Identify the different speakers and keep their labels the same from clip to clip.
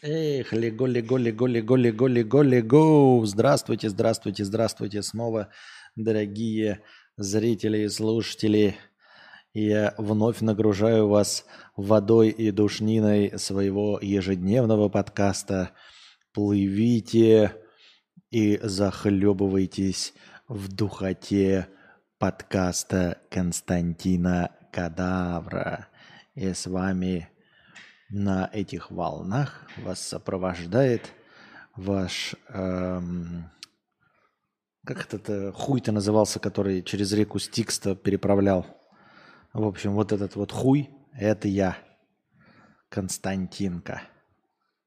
Speaker 1: Эх, лего, лего, лего, лего, лего, лего, лего. Здравствуйте, здравствуйте, здравствуйте снова, дорогие зрители и слушатели. Я вновь нагружаю вас водой и душниной своего ежедневного подкаста. Плывите и захлебывайтесь в духоте подкаста Константина Кадавра. И с вами на этих волнах вас сопровождает ваш... Эм, как этот хуй-то назывался, который через реку Стикста переправлял? В общем, вот этот вот хуй – это я, Константинка.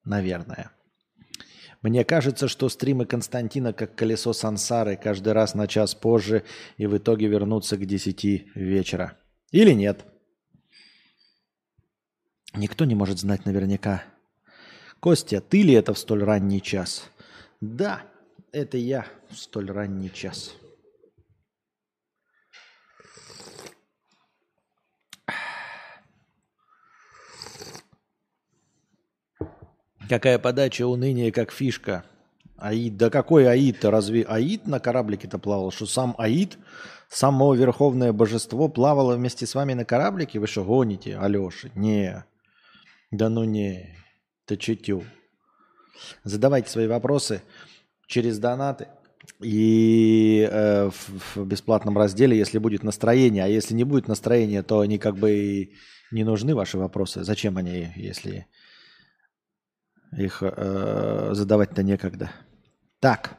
Speaker 1: Наверное. Мне кажется, что стримы Константина как колесо сансары каждый раз на час позже и в итоге вернутся к 10 вечера. Или нет? Никто не может знать наверняка. Костя, ты ли это в столь ранний час? Да, это я в столь ранний час. Какая подача уныния, как фишка. Аид, да какой Аид-то? Разве Аид на кораблике-то плавал? Что сам Аид, само верховное божество, плавало вместе с вами на кораблике? Вы что, гоните, Алеша? Не. Да ну не, ты чутю. Задавайте свои вопросы через донаты и э, в, в бесплатном разделе, если будет настроение. А если не будет настроения, то они как бы и не нужны, ваши вопросы. Зачем они, если их э, задавать-то некогда? Так.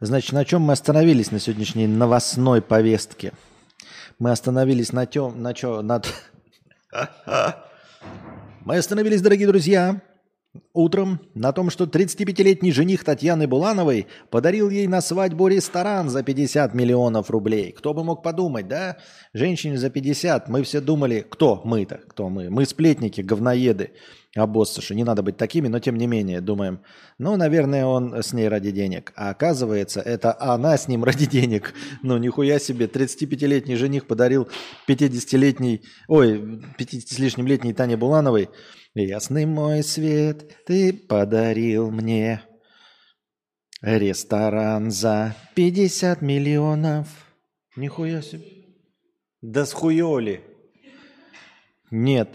Speaker 1: Значит, на чем мы остановились на сегодняшней новостной повестке? Мы остановились на тем, на чё, над мы остановились, дорогие друзья, утром на том, что 35-летний жених Татьяны Булановой подарил ей на свадьбу ресторан за 50 миллионов рублей. Кто бы мог подумать, да? Женщине за 50. Мы все думали, кто мы-то? Кто мы? Мы сплетники, говноеды обоссыши. Не надо быть такими, но тем не менее думаем, ну, наверное, он с ней ради денег. А оказывается, это она с ним ради денег. Ну, нихуя себе, 35-летний жених подарил 50-летний, ой, 50 с лишним летней Тане Булановой. Ясный мой свет, ты подарил мне ресторан за 50 миллионов. Нихуя себе. Да схуёли. Нет.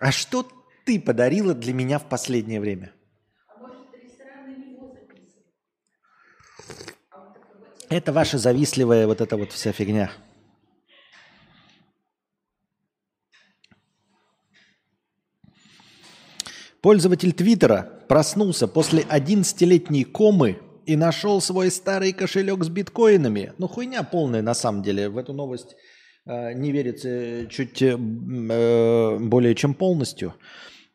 Speaker 1: А что ты подарила для меня в последнее время? Это ваша завистливая вот эта вот вся фигня. Пользователь Твиттера проснулся после 11-летней комы и нашел свой старый кошелек с биткоинами. Ну, хуйня полная на самом деле. В эту новость э, не верится чуть э, э более чем полностью.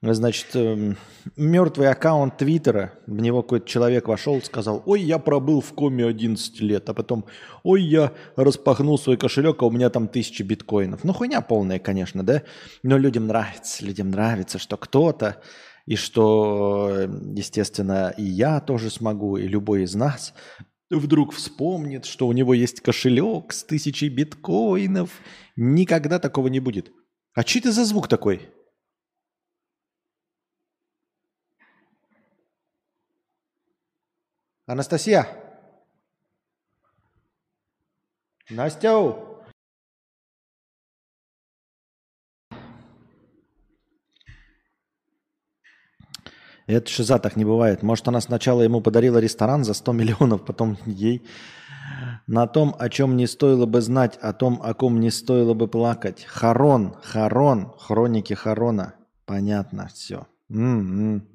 Speaker 1: Значит, эм, мертвый аккаунт Твиттера, в него какой-то человек вошел, сказал, ой, я пробыл в коме 11 лет, а потом, ой, я распахнул свой кошелек, а у меня там тысячи биткоинов. Ну, хуйня полная, конечно, да? Но людям нравится, людям нравится, что кто-то, и что, естественно, и я тоже смогу, и любой из нас вдруг вспомнит, что у него есть кошелек с тысячей биткоинов. Никогда такого не будет. А что это за звук такой? Анастасия! Настя! Это шиза так не бывает. Может, она сначала ему подарила ресторан за 100 миллионов, потом ей на том, о чем не стоило бы знать, о том, о ком не стоило бы плакать. Харон, Харон, хроники Харона. Понятно, все. М-м.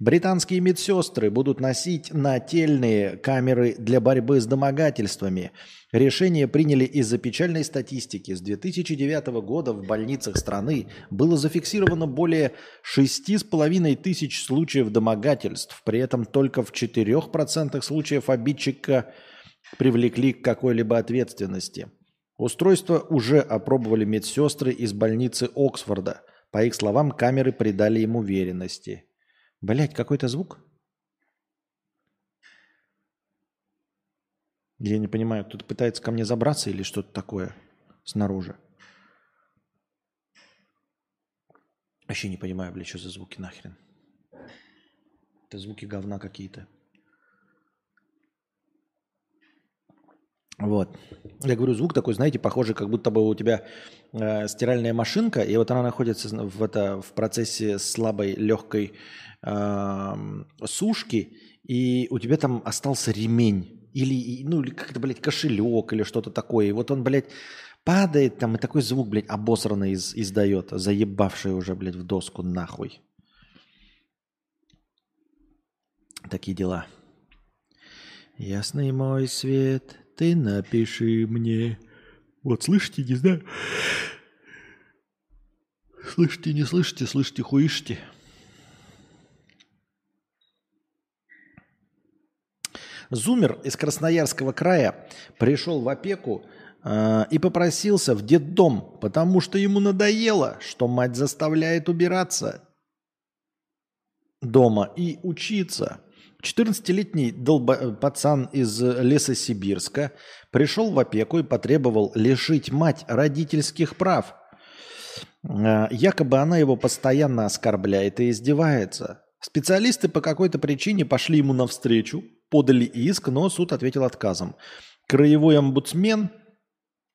Speaker 1: Британские медсестры будут носить нательные камеры для борьбы с домогательствами. Решение приняли из-за печальной статистики. С 2009 года в больницах страны было зафиксировано более 6,5 тысяч случаев домогательств. При этом только в 4% случаев обидчика привлекли к какой-либо ответственности. Устройство уже опробовали медсестры из больницы Оксфорда. По их словам, камеры придали им уверенности. Блять, какой-то звук? Я не понимаю, кто-то пытается ко мне забраться или что-то такое снаружи. Вообще не понимаю, блядь, что за звуки нахрен. Это звуки говна какие-то. Вот. Я говорю, звук такой, знаете, похожий, как будто бы у тебя э, стиральная машинка, и вот она находится в, это, в процессе слабой, легкой э, сушки, и у тебя там остался ремень. Или, ну, или как-то, блядь, кошелек или что-то такое. И вот он, блядь, падает там, и такой звук, блядь, обосранный из, издает, заебавший уже, блядь, в доску нахуй. Такие дела. Ясный мой свет, ты напиши мне. Вот слышите, не знаю. Слышите, не слышите, слышите, хуишьте. Зумер из Красноярского края пришел в опеку э, и попросился в детдом, потому что ему надоело, что мать заставляет убираться дома и учиться. 14-летний долбо... Э, пацан из Лесосибирска пришел в опеку и потребовал лишить мать родительских прав. Э, якобы она его постоянно оскорбляет и издевается. Специалисты по какой-то причине пошли ему навстречу, подали иск, но суд ответил отказом. Краевой омбудсмен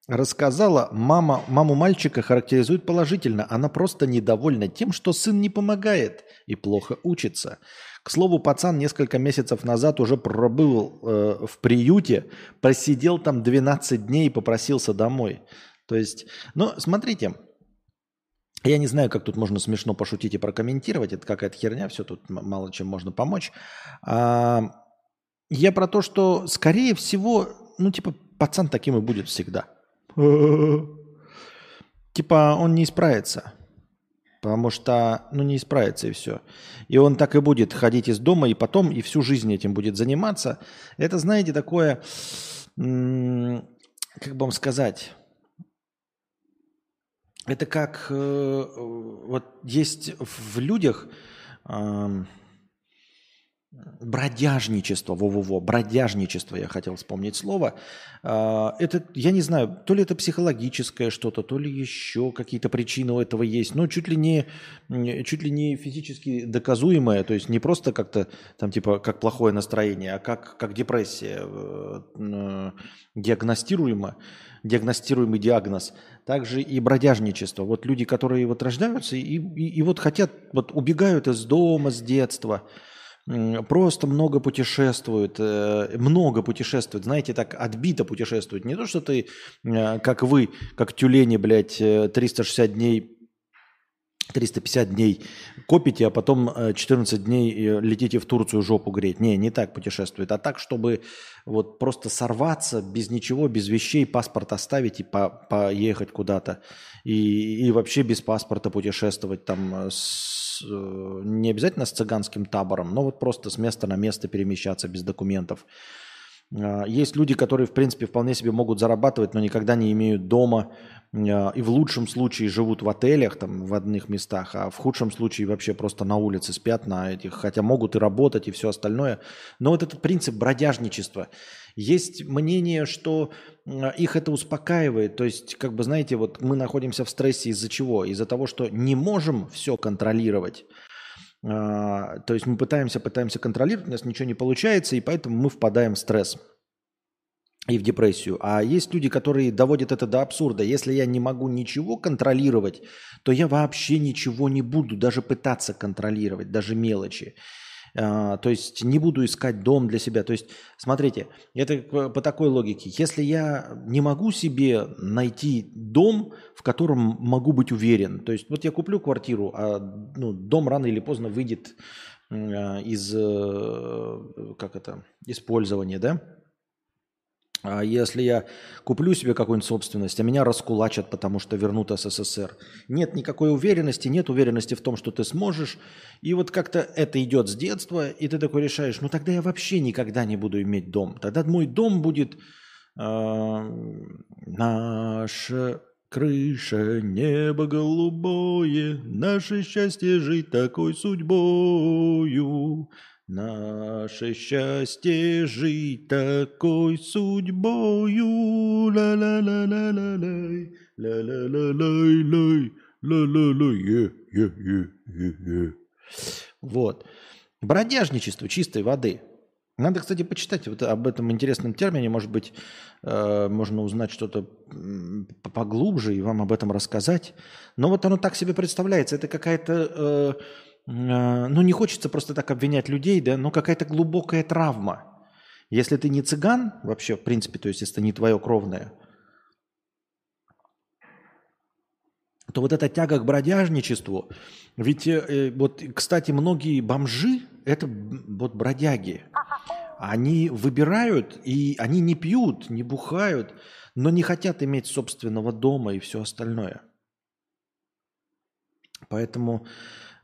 Speaker 1: рассказала, мама, маму мальчика характеризует положительно. Она просто недовольна тем, что сын не помогает и плохо учится. К слову, пацан несколько месяцев назад уже пробыл э, в приюте, просидел там 12 дней и попросился домой. То есть, ну, смотрите, я не знаю, как тут можно смешно пошутить и прокомментировать. Это какая-то херня, все тут мало чем можно помочь. А, я про то, что, скорее всего, ну, типа, пацан таким и будет всегда. Типа, он не исправится. Потому что, ну, не исправится и все. И он так и будет ходить из дома, и потом, и всю жизнь этим будет заниматься. Это, знаете, такое, как бы вам сказать, это как, э, вот есть в людях, бродяжничество, во-во-во, бродяжничество, я хотел вспомнить слово. А, это, я не знаю, то ли это психологическое что-то, то ли еще какие-то причины у этого есть, но чуть ли не, чуть ли не физически доказуемое, то есть не просто как-то там типа как плохое настроение, а как, как депрессия э, диагностируемо, диагностируемый диагноз, также и бродяжничество. Вот люди, которые вот рождаются и, и, и вот хотят, вот убегают из дома с детства, просто много путешествуют, э, много путешествуют, знаете, так отбито путешествуют. Не то, что ты, э, как вы, как тюлени, блядь, 360 э, дней 350 дней копите, а потом 14 дней летите в Турцию жопу греть. Не, не так путешествует, а так, чтобы вот просто сорваться без ничего, без вещей, паспорт оставить и по поехать куда-то. И, и вообще без паспорта путешествовать там с Э, не обязательно с цыганским табором, но вот просто с места на место перемещаться без документов. А, есть люди, которые, в принципе, вполне себе могут зарабатывать, но никогда не имеют дома а, и в лучшем случае живут в отелях, там, в одних местах, а в худшем случае вообще просто на улице спят на этих, хотя могут и работать, и все остальное. Но вот этот принцип бродяжничества – есть мнение, что их это успокаивает. То есть, как бы, знаете, вот мы находимся в стрессе из-за чего? Из-за того, что не можем все контролировать. А, то есть мы пытаемся, пытаемся контролировать, у нас ничего не получается, и поэтому мы впадаем в стресс и в депрессию. А есть люди, которые доводят это до абсурда. Если я не могу ничего контролировать, то я вообще ничего не буду даже пытаться контролировать, даже мелочи. А, то есть не буду искать дом для себя. То есть, смотрите, это по такой логике. Если я не могу себе найти дом, в котором могу быть уверен, то есть вот я куплю квартиру, а ну, дом рано или поздно выйдет а, из, э, как это, использования, да, а если я куплю себе какую-нибудь собственность, а меня раскулачат, потому что вернут СССР. Нет никакой уверенности, нет уверенности в том, что ты сможешь. И вот как-то это идет с детства, и ты такой решаешь, ну тогда я вообще никогда не буду иметь дом. Тогда мой дом будет э, наша крыша, небо голубое, наше счастье жить такой судьбою. Наше счастье жить такой судьбою. ла ла ла ла ла лай ла ла ла лай лай Ла-ла-ла, е, е, е, е, е. Вот. Бродяжничество чистой воды. Надо, кстати, почитать вот об этом интересном термине. Может быть, э, можно узнать что-то поглубже и вам об этом рассказать. Но вот оно так себе представляется. Это какая-то... Э, ну, не хочется просто так обвинять людей, да, но какая-то глубокая травма. Если ты не цыган вообще, в принципе, то есть если это не твое кровное, то вот эта тяга к бродяжничеству, ведь э, вот, кстати, многие бомжи – это вот бродяги. Они выбирают, и они не пьют, не бухают, но не хотят иметь собственного дома и все остальное. Поэтому, э,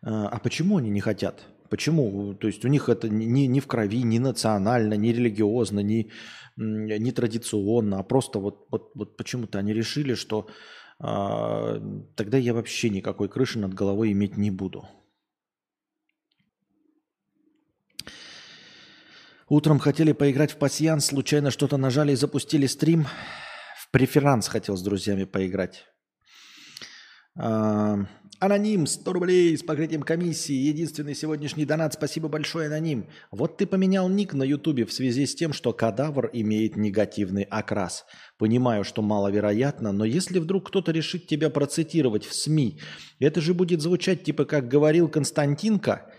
Speaker 1: а почему они не хотят? Почему? То есть у них это не, не в крови, не национально, не религиозно, не, не традиционно, а просто вот, вот, вот почему-то они решили, что а, тогда я вообще никакой крыши над головой иметь не буду. Утром хотели поиграть в пасьянс, случайно что-то нажали и запустили стрим. В преферанс хотел с друзьями поиграть. Аноним, 100 рублей с покрытием комиссии. Единственный сегодняшний донат. Спасибо большое, Аноним. Вот ты поменял ник на Ютубе в связи с тем, что кадавр имеет негативный окрас. Понимаю, что маловероятно, но если вдруг кто-то решит тебя процитировать в СМИ, это же будет звучать типа как говорил Константинка.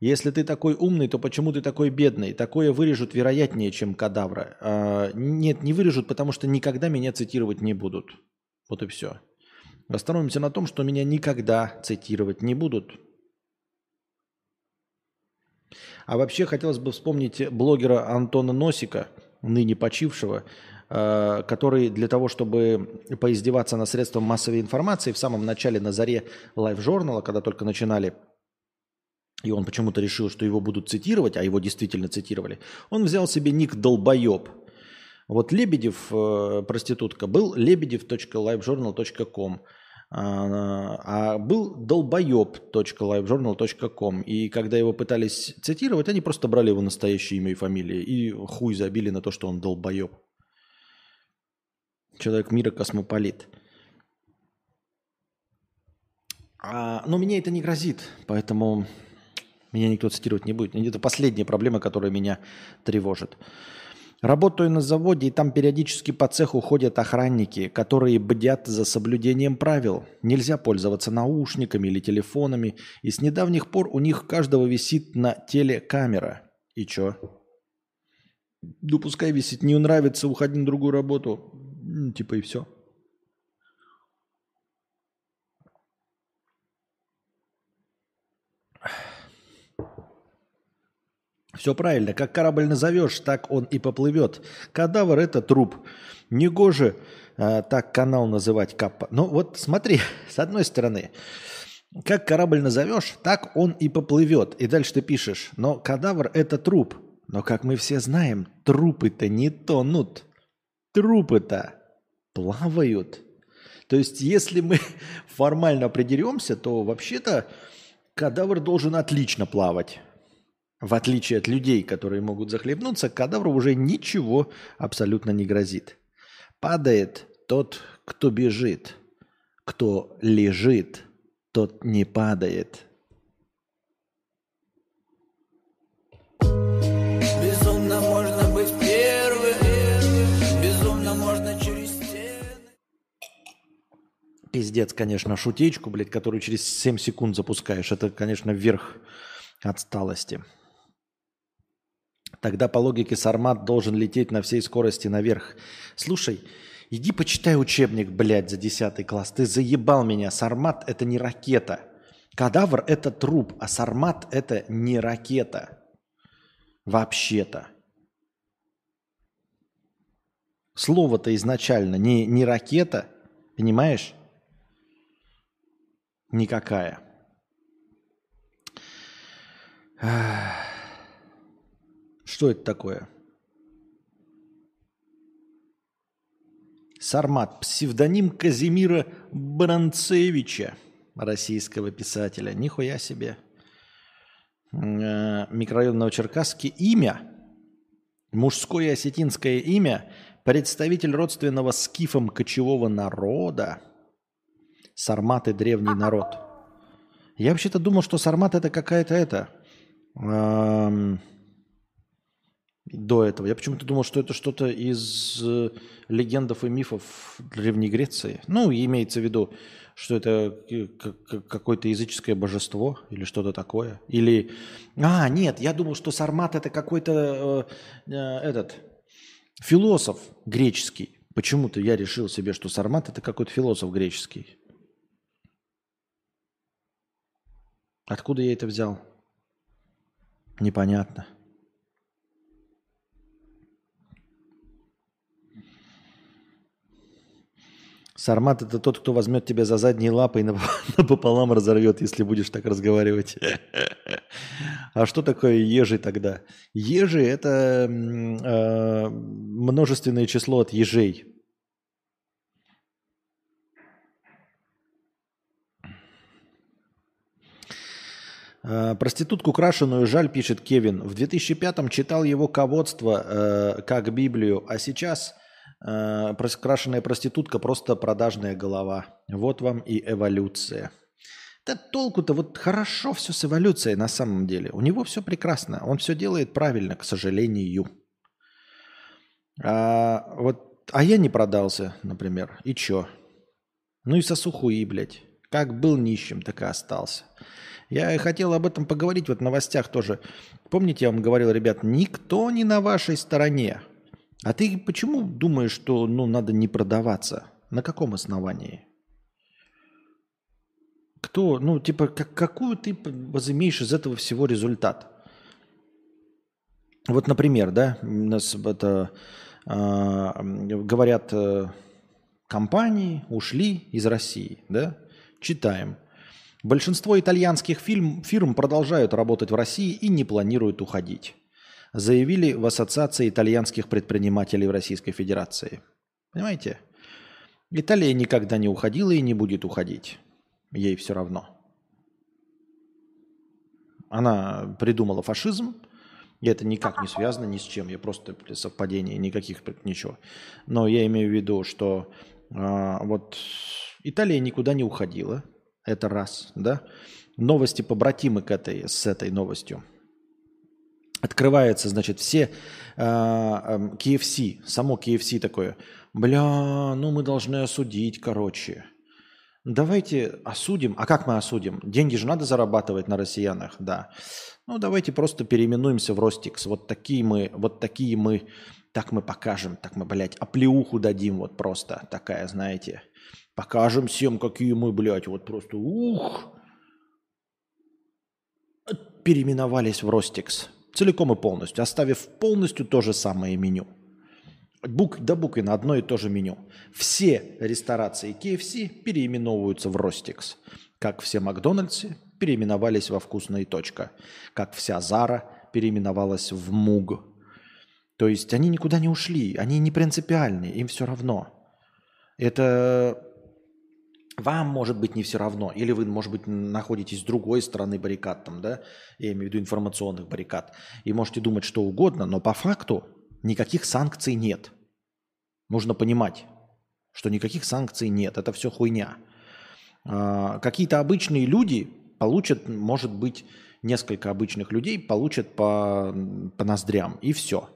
Speaker 1: Если ты такой умный, то почему ты такой бедный? Такое вырежут вероятнее, чем кадавра. А, нет, не вырежут, потому что никогда меня цитировать не будут. Вот и все. Остановимся на том, что меня никогда цитировать не будут. А вообще хотелось бы вспомнить блогера Антона Носика, ныне почившего, э, который для того, чтобы поиздеваться на средства массовой информации в самом начале на заре лайв-журнала, когда только начинали, и он почему-то решил, что его будут цитировать, а его действительно цитировали, он взял себе ник «Долбоеб», вот Лебедев, э, проститутка, был lebedев.livejournal.com, а, а был долбоеб.livejournal.com. И когда его пытались цитировать, они просто брали его настоящее имя и фамилию и хуй забили на то, что он долбоеб. Человек мира космополит. А, но мне это не грозит, поэтому меня никто цитировать не будет. Это последняя проблема, которая меня тревожит. Работаю на заводе, и там периодически по цеху ходят охранники, которые бдят за соблюдением правил. Нельзя пользоваться наушниками или телефонами, и с недавних пор у них каждого висит на теле камера. И чё? Ну, пускай висит, не нравится, уходи на другую работу. Типа и все. Все правильно. Как корабль назовешь, так он и поплывет. Кадавр – это труп. Негоже э, так канал называть капа. Ну вот смотри, с одной стороны, как корабль назовешь, так он и поплывет. И дальше ты пишешь, но кадавр – это труп. Но, как мы все знаем, трупы-то не тонут. Трупы-то плавают. То есть, если мы формально определимся, то вообще-то кадавр должен отлично плавать. В отличие от людей, которые могут захлебнуться, кадавру уже ничего абсолютно не грозит. Падает тот, кто бежит. Кто лежит, тот не падает. Безумно можно быть первым, безумно можно через стены. Пиздец, конечно, шутечку, блядь, которую через 7 секунд запускаешь. Это, конечно, верх отсталости. Тогда по логике Сармат должен лететь на всей скорости наверх. Слушай, иди почитай учебник, блядь, за 10 класс. Ты заебал меня. Сармат – это не ракета. Кадавр – это труп, а Сармат – это не ракета. Вообще-то. Слово-то изначально не, не ракета, понимаешь? Никакая. Ах. Что это такое? Сармат. Псевдоним Казимира Бранцевича, российского писателя. Нихуя себе. Э, микрорайон Новочеркасске. Имя. Мужское осетинское имя. Представитель родственного скифом кочевого народа. Сарматы – древний народ. Я вообще-то думал, что сармат – это какая-то это... Эм, до этого. Я почему-то думал, что это что-то из э, легендов и мифов Древней Греции. Ну, имеется в виду, что это э, какое-то языческое божество или что-то такое. Или... А, нет, я думал, что Сармат это какой-то э, э, этот философ греческий. Почему-то я решил себе, что Сармат это какой-то философ греческий. Откуда я это взял? Непонятно. Сармат это тот, кто возьмет тебя за задние лапы и напополам разорвет, если будешь так разговаривать. А что такое ежи тогда? Ежи это э, множественное число от ежей. Э, проститутку крашеную жаль, пишет Кевин. В 2005-м читал его ководство э, как Библию, а сейчас Э, проститутка просто продажная голова. Вот вам и эволюция. Да толку-то вот хорошо все с эволюцией на самом деле. У него все прекрасно. Он все делает правильно, к сожалению. А, вот, а я не продался, например. И чё? Ну и сосухуи, блядь. Как был нищим, так и остался. Я хотел об этом поговорить вот в новостях тоже. Помните, я вам говорил, ребят, никто не на вашей стороне. А ты почему думаешь, что ну, надо не продаваться? На каком основании? Кто, ну, типа, как, какую ты возымеешь из этого всего результат? Вот, например, да, у нас это э, говорят, э, компании ушли из России, да? Читаем. Большинство итальянских фильм, фирм продолжают работать в России и не планируют уходить заявили в Ассоциации итальянских предпринимателей в Российской Федерации. Понимаете? Италия никогда не уходила и не будет уходить. Ей все равно. Она придумала фашизм, и это никак не связано ни с чем. Я просто совпадение, никаких ничего. Но я имею в виду, что э, вот Италия никуда не уходила. Это раз, да? Новости побратимы к этой, с этой новостью – открывается, значит, все э, KFC, само KFC такое, бля, ну мы должны осудить, короче. Давайте осудим. А как мы осудим? Деньги же надо зарабатывать на россиянах, да. Ну давайте просто переименуемся в Ростикс. Вот такие мы, вот такие мы, так мы покажем, так мы, блядь, оплеуху дадим вот просто такая, знаете. Покажем всем, какие мы, блядь, вот просто ух. Переименовались в Ростикс. Целиком и полностью, оставив полностью то же самое меню. Бук, да буквенно одно и то же меню. Все ресторации KFC переименовываются в Ростикс. Как все Макдональдсы переименовались во Вкусная точка. Как вся Зара переименовалась в Муг. То есть они никуда не ушли, они не принципиальны, им все равно. Это вам, может быть, не все равно, или вы, может быть, находитесь с другой стороны баррикад, там, да, я имею в виду информационных баррикад, и можете думать что угодно, но по факту никаких санкций нет. Нужно понимать, что никаких санкций нет, это все хуйня. А, какие-то обычные люди получат, может быть, несколько обычных людей получат по, по ноздрям, и все.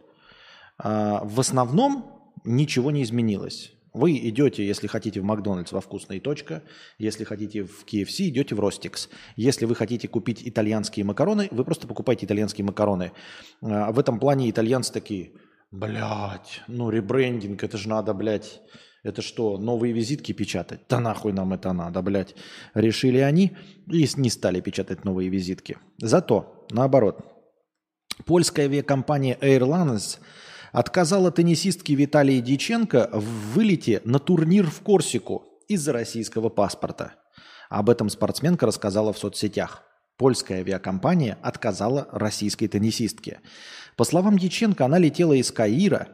Speaker 1: А, в основном ничего не изменилось. Вы идете, если хотите, в Макдональдс во вкусная точка, если хотите в KFC, идете в Ростикс. Если вы хотите купить итальянские макароны, вы просто покупаете итальянские макароны. А, в этом плане итальянцы такие, блядь, ну ребрендинг, это же надо, блядь, это что, новые визитки печатать? Да нахуй нам это надо, блядь. Решили они и не стали печатать новые визитки. Зато, наоборот, польская авиакомпания Airlines – отказала теннисистке Виталии Диченко в вылете на турнир в Корсику из-за российского паспорта. Об этом спортсменка рассказала в соцсетях. Польская авиакомпания отказала российской теннисистке. По словам Диченко, она летела из Каира.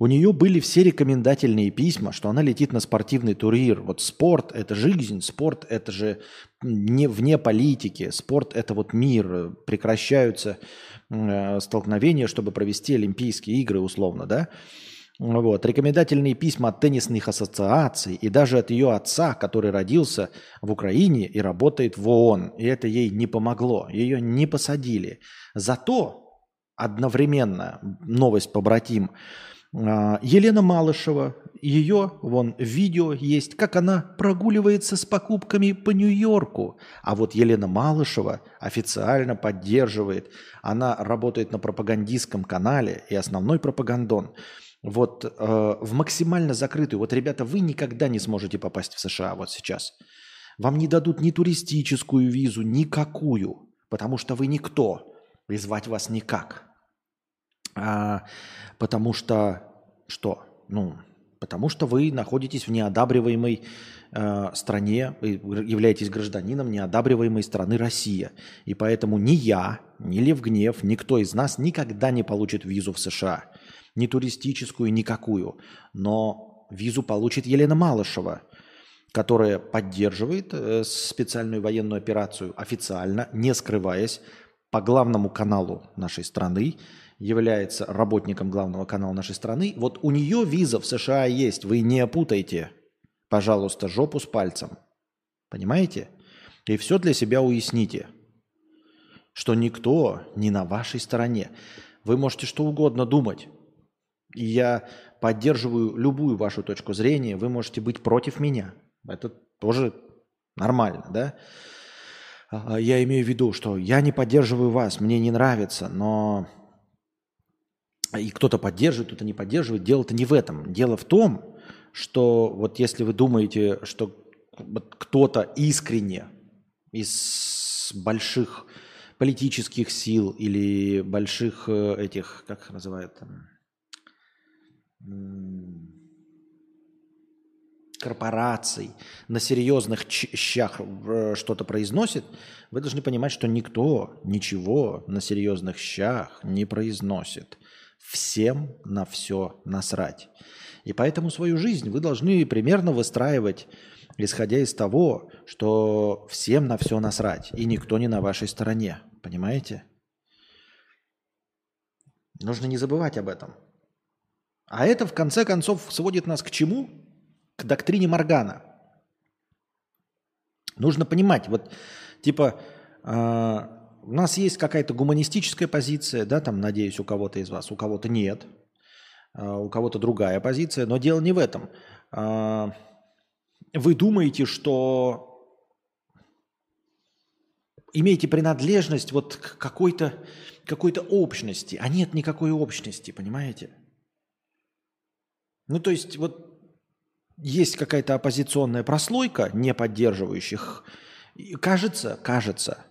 Speaker 1: У нее были все рекомендательные письма, что она летит на спортивный турнир. Вот спорт – это жизнь, спорт – это же не вне политики, спорт – это вот мир, прекращаются Э, столкновения, чтобы провести Олимпийские игры условно, да. Вот. Рекомендательные письма от теннисных ассоциаций и даже от ее отца, который родился в Украине и работает в ООН. И это ей не помогло. Ее не посадили. Зато одновременно новость побратим а, Елена Малышева, ее вон видео есть, как она прогуливается с покупками по Нью-Йорку. А вот Елена Малышева официально поддерживает. Она работает на пропагандистском канале и основной пропагандон. Вот э, в максимально закрытую. Вот, ребята, вы никогда не сможете попасть в США вот сейчас. Вам не дадут ни туристическую визу, никакую, потому что вы никто. И вас никак. А, потому что что? Ну, потому что вы находитесь в неодабриваемой э, стране, являетесь гражданином неодабриваемой страны Россия. И поэтому ни я, ни Лев Гнев, никто из нас никогда не получит визу в США. Ни туристическую, никакую. Но визу получит Елена Малышева, которая поддерживает э, специальную военную операцию официально, не скрываясь, по главному каналу нашей страны, является работником главного канала нашей страны, вот у нее виза в США есть, вы не путайте, пожалуйста, жопу с пальцем. Понимаете? И все для себя уясните, что никто не на вашей стороне. Вы можете что угодно думать. Я поддерживаю любую вашу точку зрения. Вы можете быть против меня. Это тоже нормально, да? А, я имею в виду, что я не поддерживаю вас, мне не нравится, но и кто-то поддерживает, кто-то не поддерживает. Дело-то не в этом. Дело в том, что вот если вы думаете, что кто-то искренне из больших политических сил или больших э, этих, как их называют, корпораций на серьезных щах э, что-то произносит, вы должны понимать, что никто ничего на серьезных щах не произносит. Всем на все насрать. И поэтому свою жизнь вы должны примерно выстраивать, исходя из того, что всем на все насрать, и никто не на вашей стороне. Понимаете? Нужно не забывать об этом. А это, в конце концов, сводит нас к чему? К доктрине Моргана. Нужно понимать, вот, типа, э, у нас есть какая-то гуманистическая позиция, да, там, надеюсь, у кого-то из вас, у кого-то нет, а, у кого-то другая позиция, но дело не в этом. А, вы думаете, что имеете принадлежность вот к какой-то какой общности, а нет никакой общности, понимаете? Ну, то есть, вот есть какая-то оппозиционная прослойка, не поддерживающих, кажется, кажется,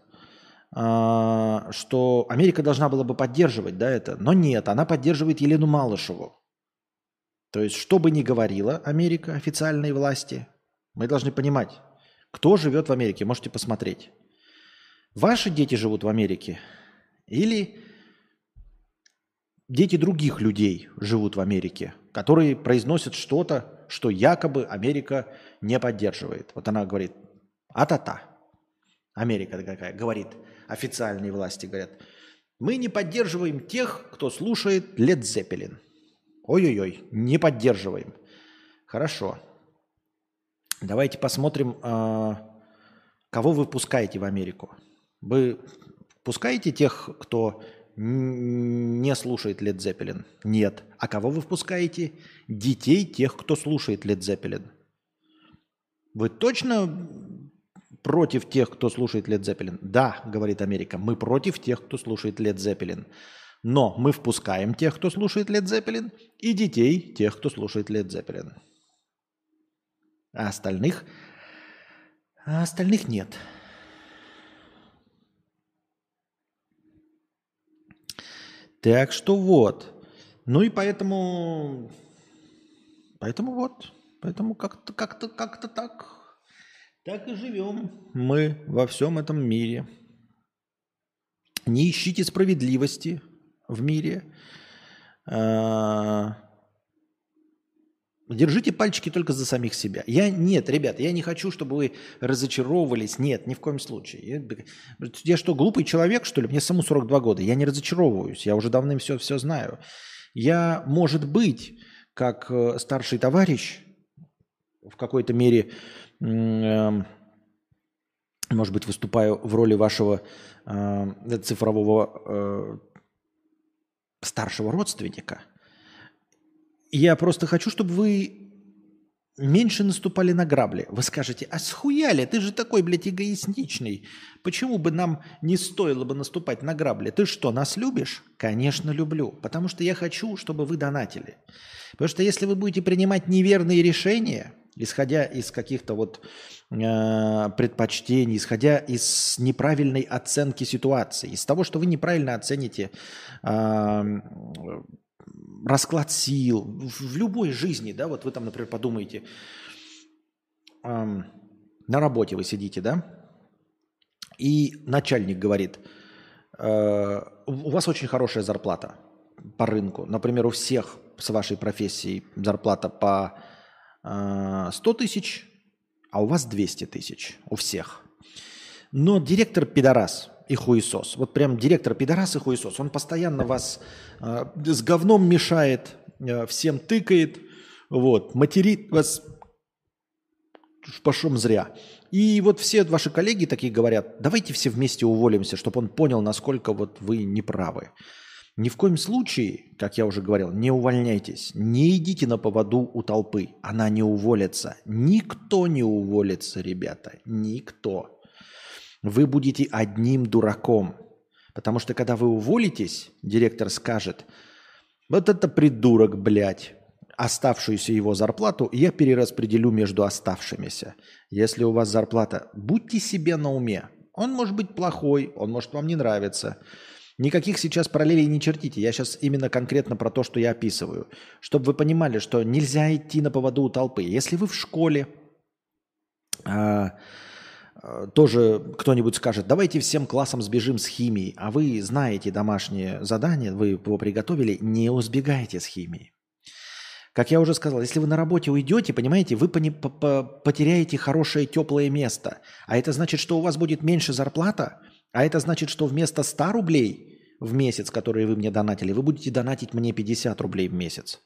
Speaker 1: что Америка должна была бы поддерживать да, это, но нет, она поддерживает Елену Малышеву. То есть, что бы ни говорила Америка, официальные власти, мы должны понимать, кто живет в Америке, можете посмотреть. Ваши дети живут в Америке или дети других людей живут в Америке, которые произносят что-то, что якобы Америка не поддерживает. Вот она говорит, а-та-та. Америка такая говорит – официальные власти говорят, мы не поддерживаем тех, кто слушает Led Zeppelin. Ой-ой-ой, не поддерживаем. Хорошо. Давайте посмотрим, а, кого вы пускаете в Америку. Вы пускаете тех, кто не слушает Led Zeppelin? Нет. А кого вы впускаете? Детей тех, кто слушает Led Zeppelin. Вы точно против тех, кто слушает Led Zeppelin. Да, говорит Америка, мы против тех, кто слушает Led Zeppelin. Но мы впускаем тех, кто слушает Led Zeppelin, и детей тех, кто слушает Led Zeppelin. А остальных? А остальных нет. Так что вот. Ну и поэтому... Поэтому вот. Поэтому как-то как-то как-то так так и живем мы во всем этом мире. Не ищите справедливости в мире. А, держите пальчики только за самих себя. Я нет, ребят, я не хочу, чтобы вы разочаровывались. Нет, ни в коем случае. Я, я что, глупый человек, что ли? Мне самому 42 года. Я не разочаровываюсь. Я уже давным все, все знаю. Я, может быть, как э, старший товарищ, в какой-то мере, может быть, выступаю в роли вашего э, цифрового э, старшего родственника. Я просто хочу, чтобы вы меньше наступали на грабли. Вы скажете, а схуяли, ты же такой, блядь, эгоистичный. Почему бы нам не стоило бы наступать на грабли? Ты что, нас любишь? Конечно, люблю. Потому что я хочу, чтобы вы донатили. Потому что если вы будете принимать неверные решения, исходя из каких-то вот э, предпочтений, исходя из неправильной оценки ситуации, из того, что вы неправильно оцените э, расклад сил в любой жизни, да, вот вы там, например, подумаете, эм, на работе вы сидите, да, и начальник говорит, э, у вас очень хорошая зарплата по рынку, например, у всех с вашей профессией зарплата по э, 100 тысяч, а у вас 200 тысяч, у всех. Но директор пидорас – и хуесос. Вот прям директор пидорас и хуесос. Он постоянно вас э, с говном мешает, э, всем тыкает, вот, материт вас пошом зря. И вот все ваши коллеги такие говорят, давайте все вместе уволимся, чтобы он понял, насколько вот вы неправы. Ни в коем случае, как я уже говорил, не увольняйтесь, не идите на поводу у толпы, она не уволится. Никто не уволится, ребята, никто вы будете одним дураком. Потому что когда вы уволитесь, директор скажет, вот это придурок, блядь, оставшуюся его зарплату я перераспределю между оставшимися. Если у вас зарплата, будьте себе на уме. Он может быть плохой, он может вам не нравиться. Никаких сейчас параллелей не чертите. Я сейчас именно конкретно про то, что я описываю. Чтобы вы понимали, что нельзя идти на поводу у толпы. Если вы в школе, а, Э, тоже кто-нибудь скажет, давайте всем классом сбежим с химией, а вы знаете домашнее задание, вы его приготовили, не узбегайте с химией. Как я уже сказал, если вы на работе уйдете, понимаете, вы потеряете хорошее теплое место. А это значит, что у вас будет меньше зарплата, а это значит, что вместо 100 рублей в месяц, которые вы мне донатили, вы будете донатить мне 50 рублей в месяц.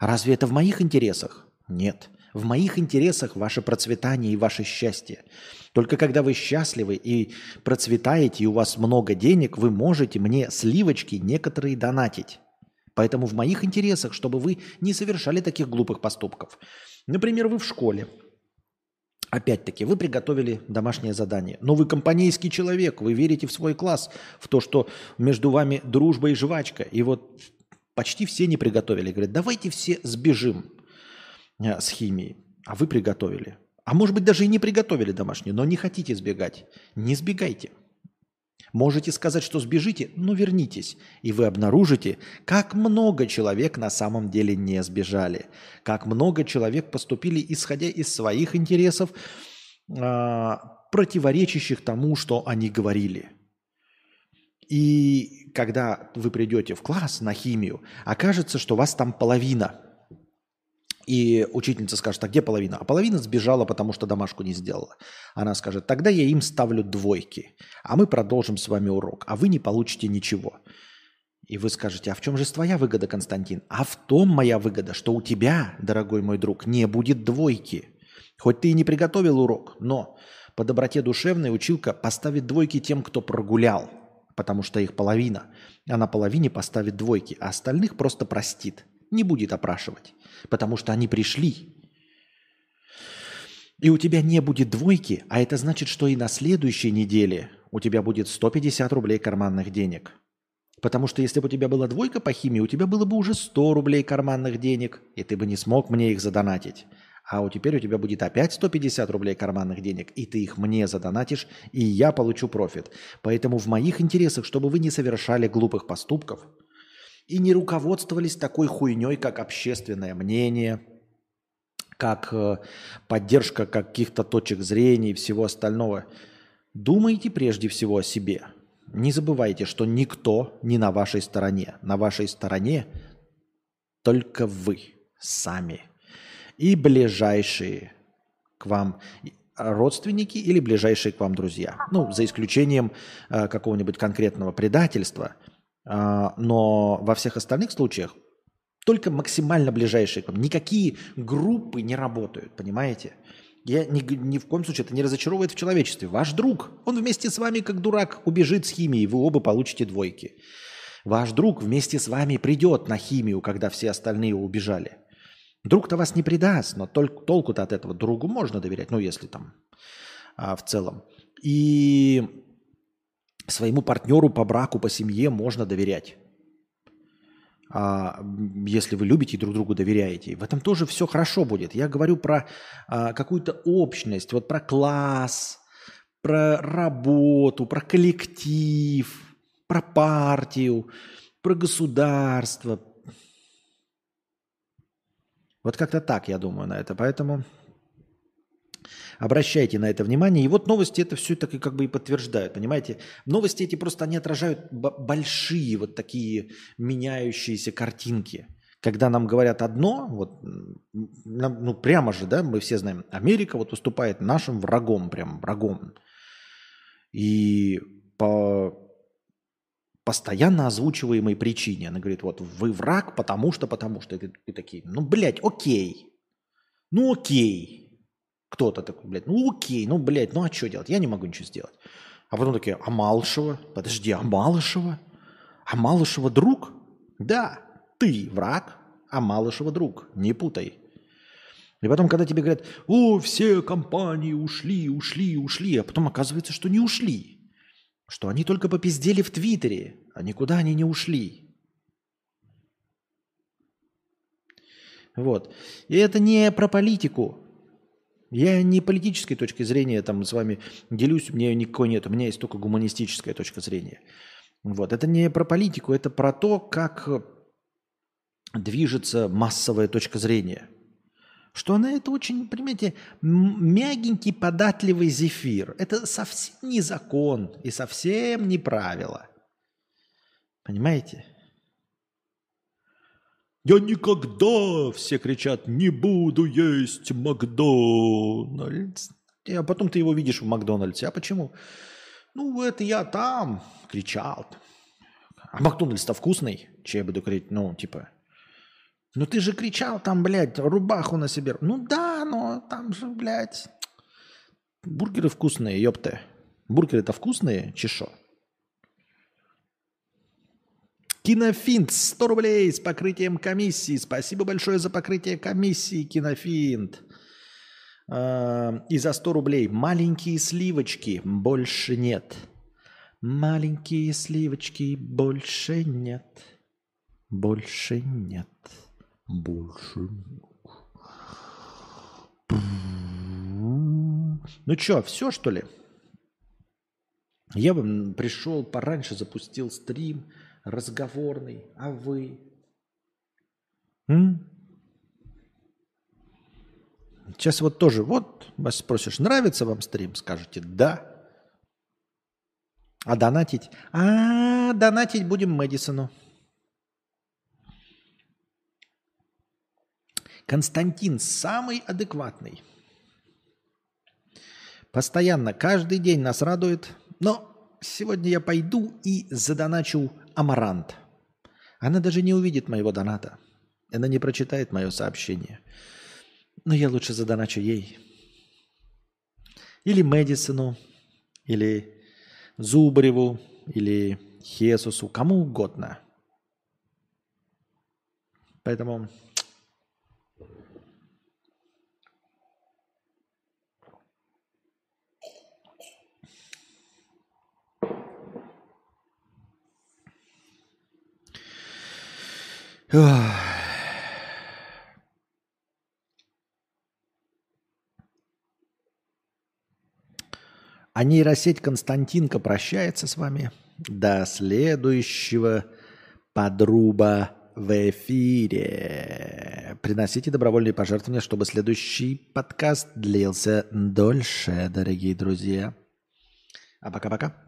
Speaker 1: Разве это в моих интересах? Нет. В моих интересах ваше процветание и ваше счастье. Только когда вы счастливы и процветаете, и у вас много денег, вы можете мне сливочки некоторые донатить. Поэтому в моих интересах, чтобы вы не совершали таких глупых поступков. Например, вы в школе. Опять-таки, вы приготовили домашнее задание. Но вы компанейский человек, вы верите в свой класс, в то, что между вами дружба и жвачка. И вот почти все не приготовили. Говорят, давайте все сбежим э, с химией. А вы приготовили. А может быть, даже и не приготовили домашнюю, но не хотите сбегать. Не сбегайте. Можете сказать, что сбежите, но вернитесь, и вы обнаружите, как много человек на самом деле не сбежали, как много человек поступили, исходя из своих интересов, а, противоречащих тому, что они говорили. И когда вы придете в класс на химию, окажется, что вас там половина – и учительница скажет, а где половина? А половина сбежала, потому что домашку не сделала. Она скажет, тогда я им ставлю двойки, а мы продолжим с вами урок, а вы не получите ничего. И вы скажете, а в чем же твоя выгода, Константин? А в том моя выгода, что у тебя, дорогой мой друг, не будет двойки. Хоть ты и не приготовил урок, но по доброте душевной училка поставит двойки тем, кто прогулял, потому что их половина. А на половине поставит двойки, а остальных просто простит, не будет опрашивать потому что они пришли. И у тебя не будет двойки, а это значит, что и на следующей неделе у тебя будет 150 рублей карманных денег. Потому что если бы у тебя была двойка по химии, у тебя было бы уже 100 рублей карманных денег, и ты бы не смог мне их задонатить. А вот теперь у тебя будет опять 150 рублей карманных денег, и ты их мне задонатишь, и я получу профит. Поэтому в моих интересах, чтобы вы не совершали глупых поступков – и не руководствовались такой хуйней, как общественное мнение, как э, поддержка каких-то точек зрения и всего остального. Думайте прежде всего о себе. Не забывайте, что никто не на вашей стороне. На вашей стороне только вы сами и ближайшие к вам родственники или ближайшие к вам друзья. Ну, за исключением э, какого-нибудь конкретного предательства – но во всех остальных случаях Только максимально ближайшие к вам. Никакие группы не работают, понимаете? Я ни, ни в коем случае это не разочаровывает в человечестве. Ваш друг, он вместе с вами как дурак убежит с химией, вы оба получите двойки. Ваш друг вместе с вами придет на химию, когда все остальные убежали. Друг-то вас не предаст, но толк, толку-то от этого другу можно доверять, ну если там а, в целом. И своему партнеру по браку, по семье можно доверять. А, если вы любите и друг другу доверяете. В этом тоже все хорошо будет. Я говорю про а, какую-то общность, вот про класс, про работу, про коллектив, про партию, про государство, вот как-то так, я думаю, на это. Поэтому обращайте на это внимание. И вот новости это все так и как бы и подтверждают, понимаете? Новости эти просто, они отражают большие вот такие меняющиеся картинки. Когда нам говорят одно, вот, ну прямо же, да, мы все знаем, Америка вот выступает нашим врагом, прям врагом. И по постоянно озвучиваемой причине. Она говорит, вот вы враг, потому что, потому что. И ты, такие, ну, блядь, окей. Ну, окей. Кто-то такой, блядь, ну, окей, ну, блядь, ну, а что делать? Я не могу ничего сделать. А потом такие, а Малышева? Подожди, а Малышева? А Малышева друг? Да, ты враг, а Малышева друг. Не путай. И потом, когда тебе говорят, о, все компании ушли, ушли, ушли, а потом оказывается, что не ушли что они только попиздели в Твиттере, а никуда они не ушли. Вот. И это не про политику. Я не политической точки зрения там с вами делюсь, у меня никакой нет, у меня есть только гуманистическая точка зрения. Вот. Это не про политику, это про то, как движется массовая точка зрения – что она это очень, понимаете, мягенький, податливый зефир. Это совсем не закон и совсем не правило. Понимаете? Я никогда, все кричат, не буду есть Макдональдс. А потом ты его видишь в Макдональдсе. А почему? Ну, это я там кричал. А Макдональдс-то вкусный. Че я буду кричать? Ну, типа, ну ты же кричал там, блядь, рубаху на себе. Ну да, но там же, блядь, бургеры вкусные, ёпты. Бургеры-то вкусные, чешо. Кинофинт, 100 рублей с покрытием комиссии. Спасибо большое за покрытие комиссии, Кинофинт. А, и за 100 рублей маленькие сливочки больше нет. Маленькие сливочки больше нет. Больше нет больше. Ну что, все что ли? Я бы пришел пораньше, запустил стрим разговорный, а вы? М? Сейчас вот тоже, вот, вас спросишь, нравится вам стрим? Скажете, да. А донатить? А, донатить будем Мэдисону. Константин самый адекватный. Постоянно, каждый день нас радует. Но сегодня я пойду и задоначу Амарант. Она даже не увидит моего доната. Она не прочитает мое сообщение. Но я лучше задоначу ей. Или Мэдисону, или Зубареву, или Хесусу, кому угодно. Поэтому А нейросеть Константинка прощается с вами. До следующего подруба в эфире. Приносите добровольные пожертвования, чтобы следующий подкаст длился дольше, дорогие друзья. А пока-пока.